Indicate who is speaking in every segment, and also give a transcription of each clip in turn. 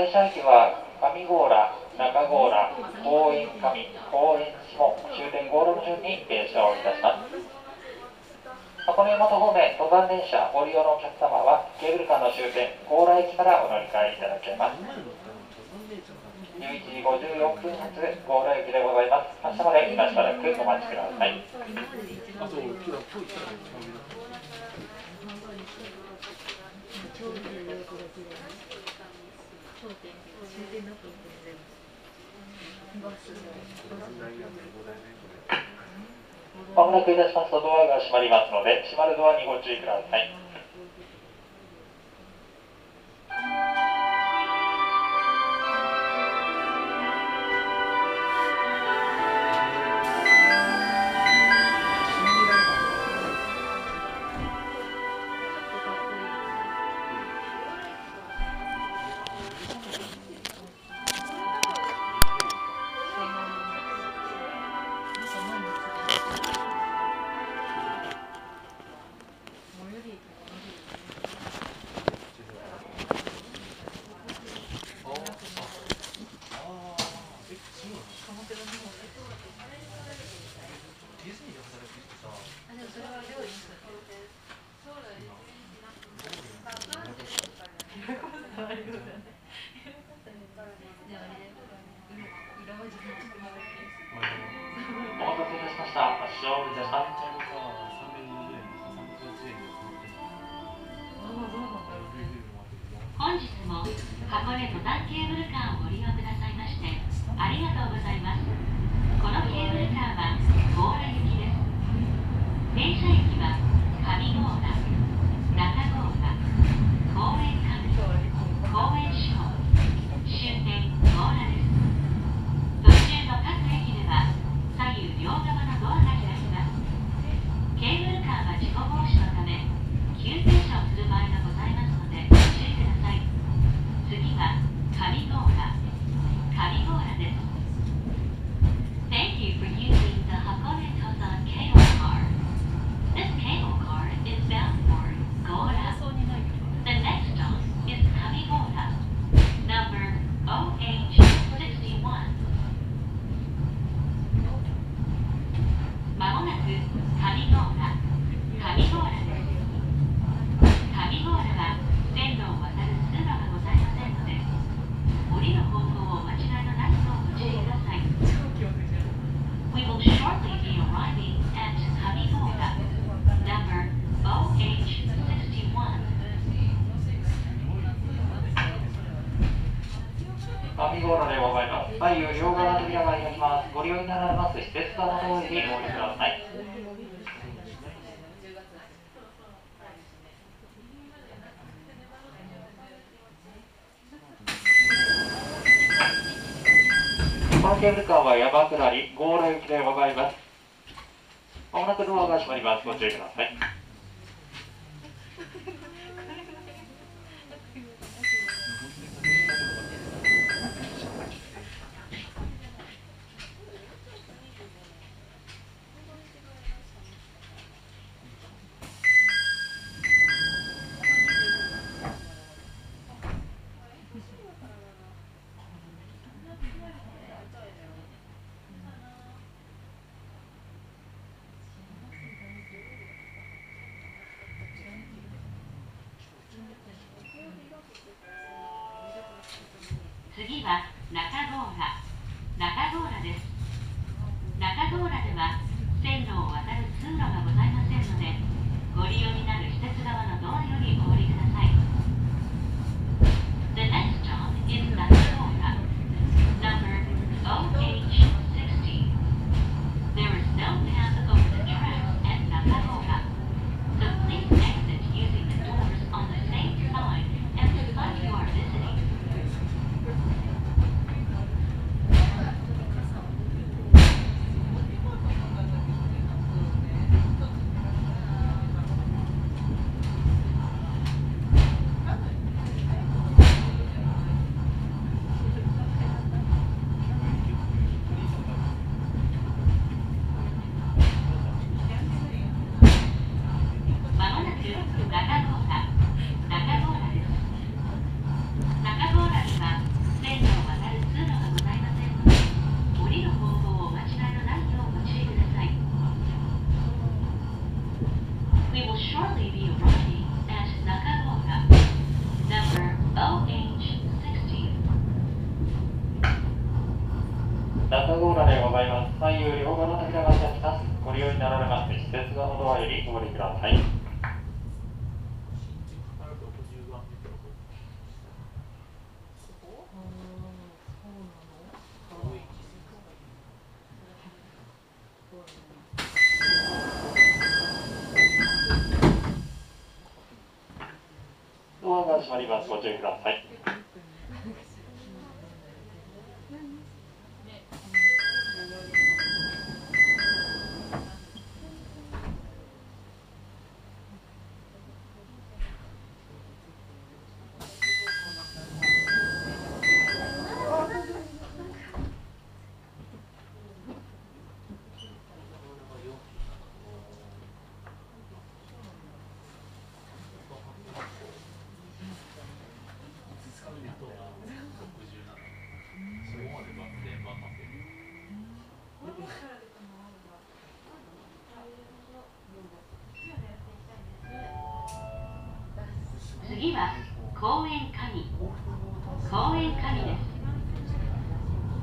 Speaker 1: 停車駅は上郷ら中郷ら公園上公園下終点ゴールの順に停車をいたします。箱根元方面登山電車ご利用のお客様はケーブルカーの終点高麗駅からお乗り換えいただけます。11時54分発強羅駅でございます。明日まで今しばらくお待ちください。
Speaker 2: 焦点で終点だと思って全
Speaker 1: 部。も。なくいたしますとドアが閉まりますので、閉まるドアにご注意ください。
Speaker 3: ける
Speaker 1: 川山り、でございます。まもなくドアが閉まります。ご注意ください。
Speaker 3: まり
Speaker 1: ま
Speaker 3: す。ご注意ください。
Speaker 1: 公園神公園神です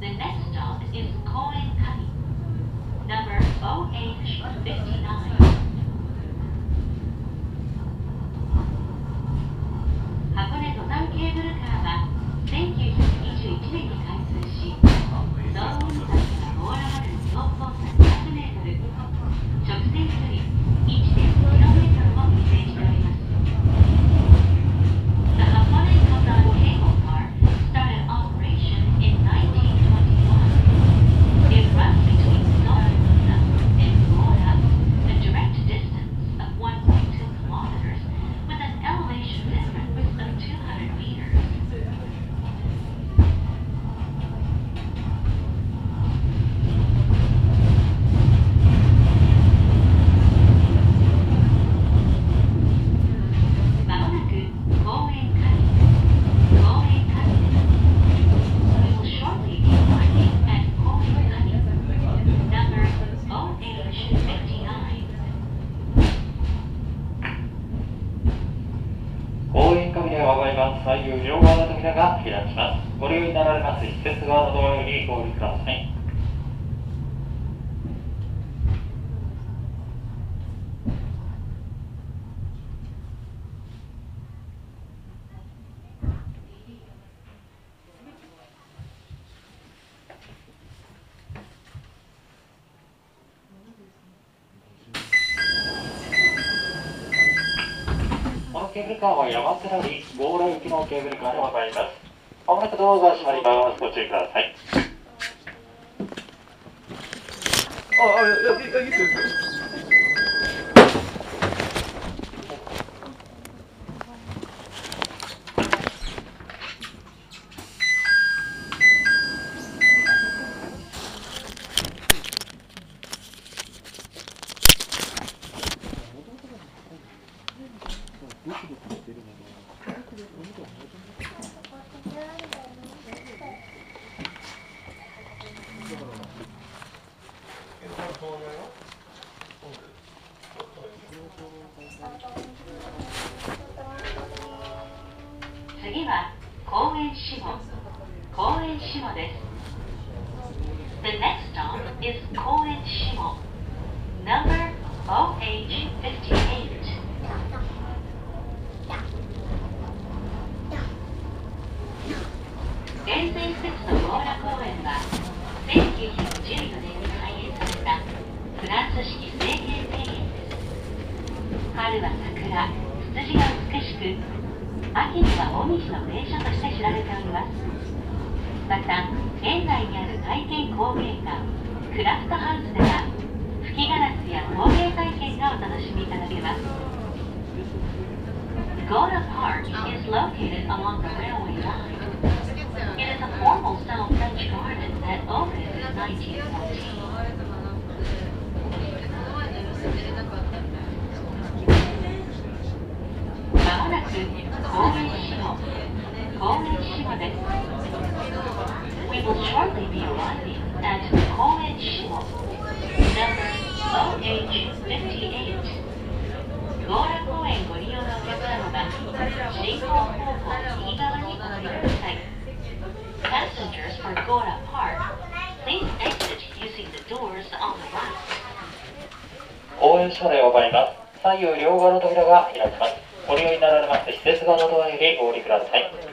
Speaker 1: The next stop is 公園神 Number OH59 の
Speaker 3: ケーブルカーは山寺に強羅行きのケーブルカーでございます。まもなくドアが閉まります。ご注意ください。
Speaker 4: あ、あ、いや、いや、いいですよ
Speaker 1: 次は公園下。公園下です。The next stop is 公園下。Number OH58 連戦施設の強羅公園は1914年に開園されたフランス式制限庭園です。春は桜ツツジが美しく秋には紅葉の名所として知られておりますまた園内にある体験工芸館クラフトハウスでは吹きガラスや工芸体験がお楽しみいただけます Gora Park is located along the railway line. It is a formal style French garden that opened in 1914. もなく神戸駅の神戸駅まで We will shortly be arriving at 神戸駅の Number OH58 強羅公園ご利用のお客様は進行方向右側にお降りください Passengers for Gora Park Please
Speaker 3: exit using the doors on the right 応援車内を回ります左右両側の扉が開きますご利用になられます施設側のドアよりお降りください。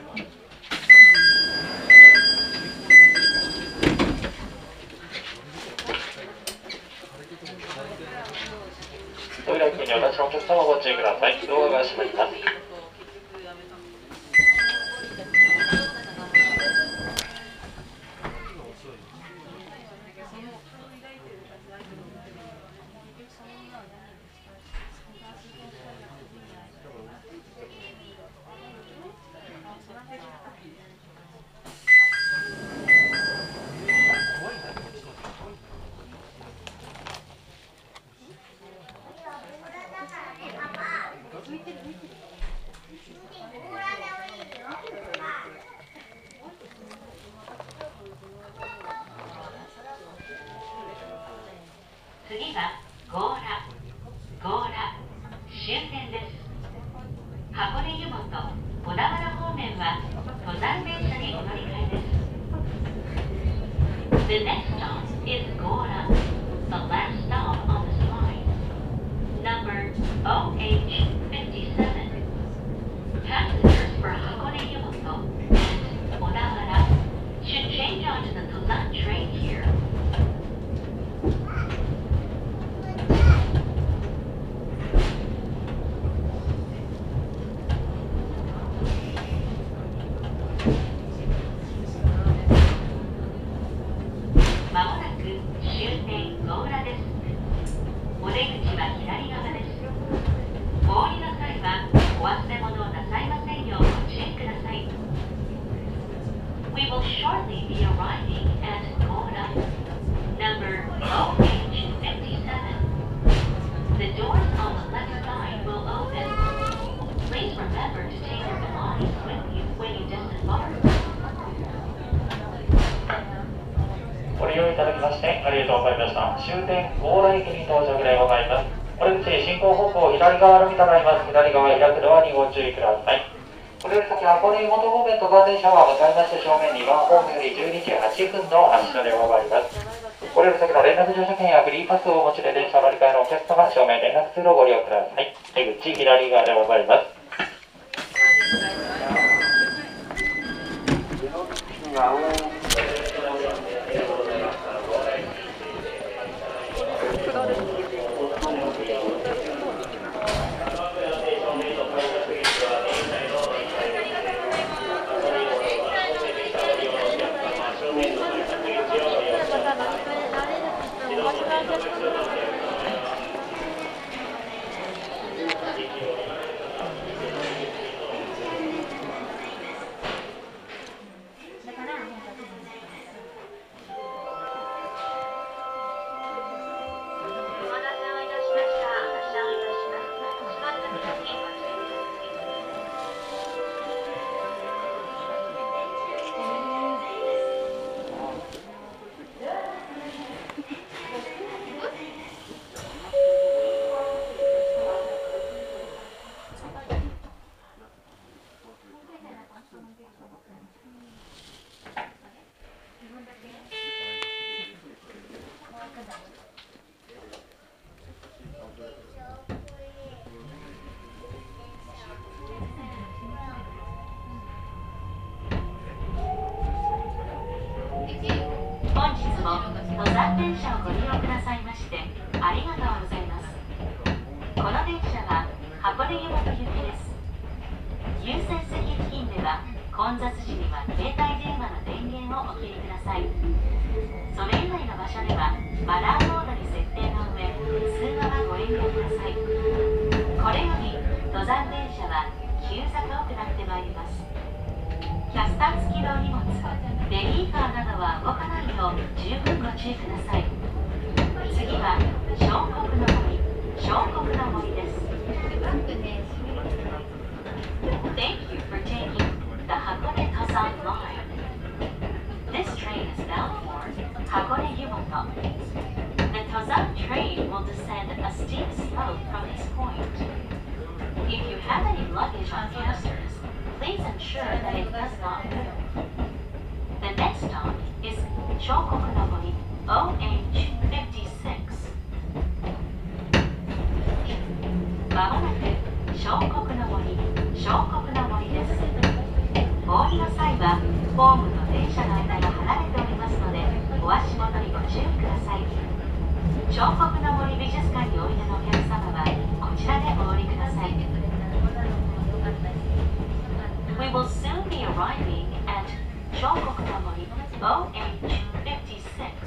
Speaker 1: 次は強羅強羅終点です箱根湯本小田原方面は登山電車にお乗り換えです The next stop is Gora, the last stop on this line. Number OH57. Passengers for Hakone Yumoto and Odawara should change onto the Tozan train here. まもなく終点強羅です。お出口は左側です。お降りの際はお忘れ物をなさいませんようご注意ください。We will shortly be arriving at Gora, number OH57. The doors on the left side will open. Please remember to take your belongings with you when you disembark.
Speaker 3: ご利用いただきましてありがとうございました終点強羅駅に到着でございますこれ口進行方向左側のみとなります左側開くドアにご注意ください。これより先箱根湯本方面とバ電車は向かいまして正面2番ホームより12時8分の発車でございます。これより先の連絡乗車券やフリーパスをお持ちで電車乗り換えのお客様正面連絡通路をご利用ください。出口左側でございます。
Speaker 1: お待は混雑時には携帯電話の電源をお切りください。それ以外の場所ではマナーモードに設定の上通話はご遠慮ください。これより登山電車は急坂を下ってまいります。キャスター付きの荷物ベビーカーなどは動かないよう十分ご注意ください。次は小国の森小国の森です。Thank you Hakone Yumoto. The Tozan train will descend a steep slope from this point. If you have any luggage on casters, please ensure that it does not move. The next stop is Shokokunobori OH56. まもなく小国の森小国の森ですお降りの際はホーム 注意ください彫刻の森美術館においでのお客様はこちらでお降りください We will soon be arriving at Shokokunomori OH56.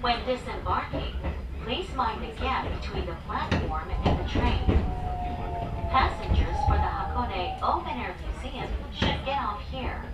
Speaker 1: When disembarking, please mind the gap between the platform and the train. Passengers for the Hakone Open Air Museum should get off here.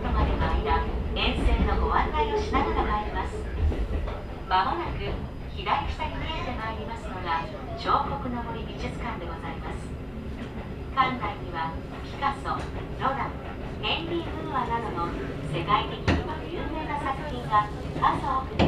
Speaker 1: とまでの間沿線のご案内をしながら参ります。まもなく左下に見えてまいりますのが彫刻の森美術館でございます。館内にはピカソ、ロダン、ヘンリー・ムーアなどの世界的にも有名な作品が数多く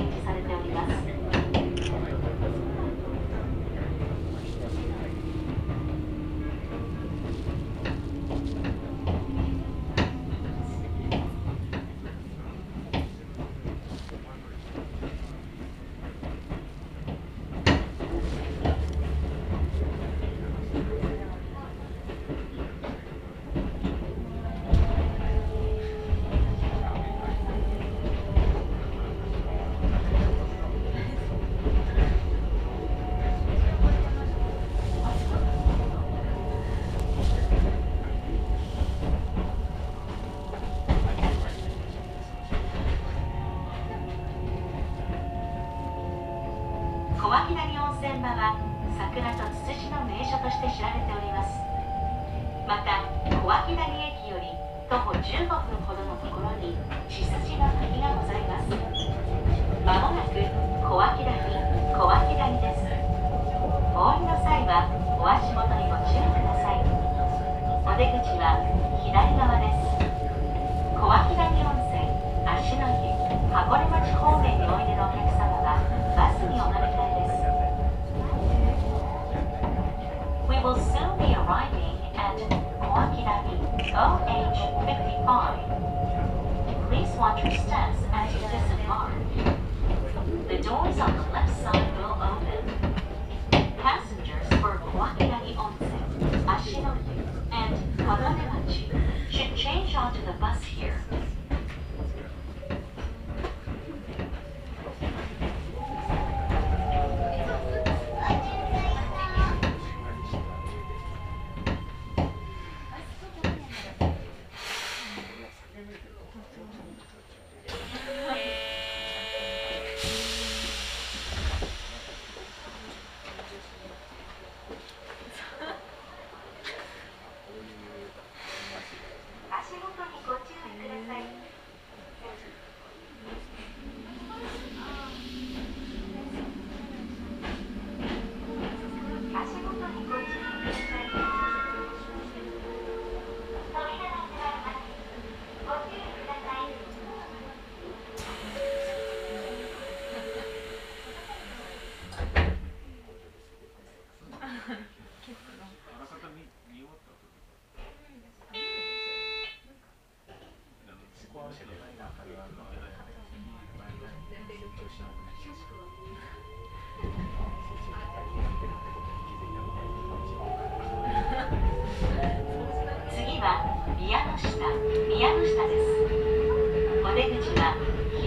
Speaker 1: 箱根町方面においでのお客様はバスにお乗り換えです We will soon be arriving at Kawakidani OH55 Please watch your steps as you disembark The doors on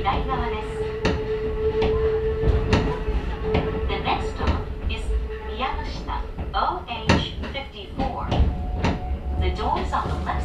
Speaker 1: The next stop is Miyamushita OH54. The door is on the left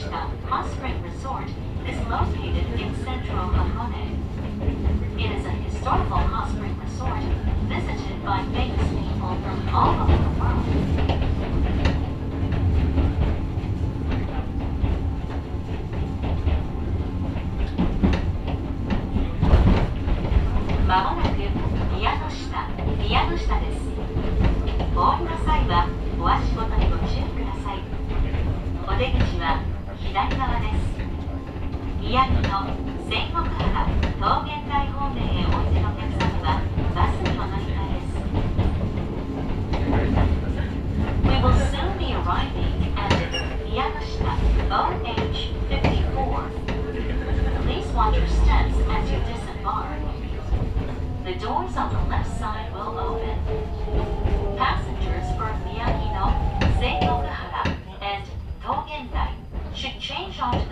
Speaker 1: Hot Spring Resort is located in central Lahane. It is a historical hot spring resort visited by famous people from all over We will soon be arriving at OH54 Please watch your steps as you disembark. The doors on the left side will open. 好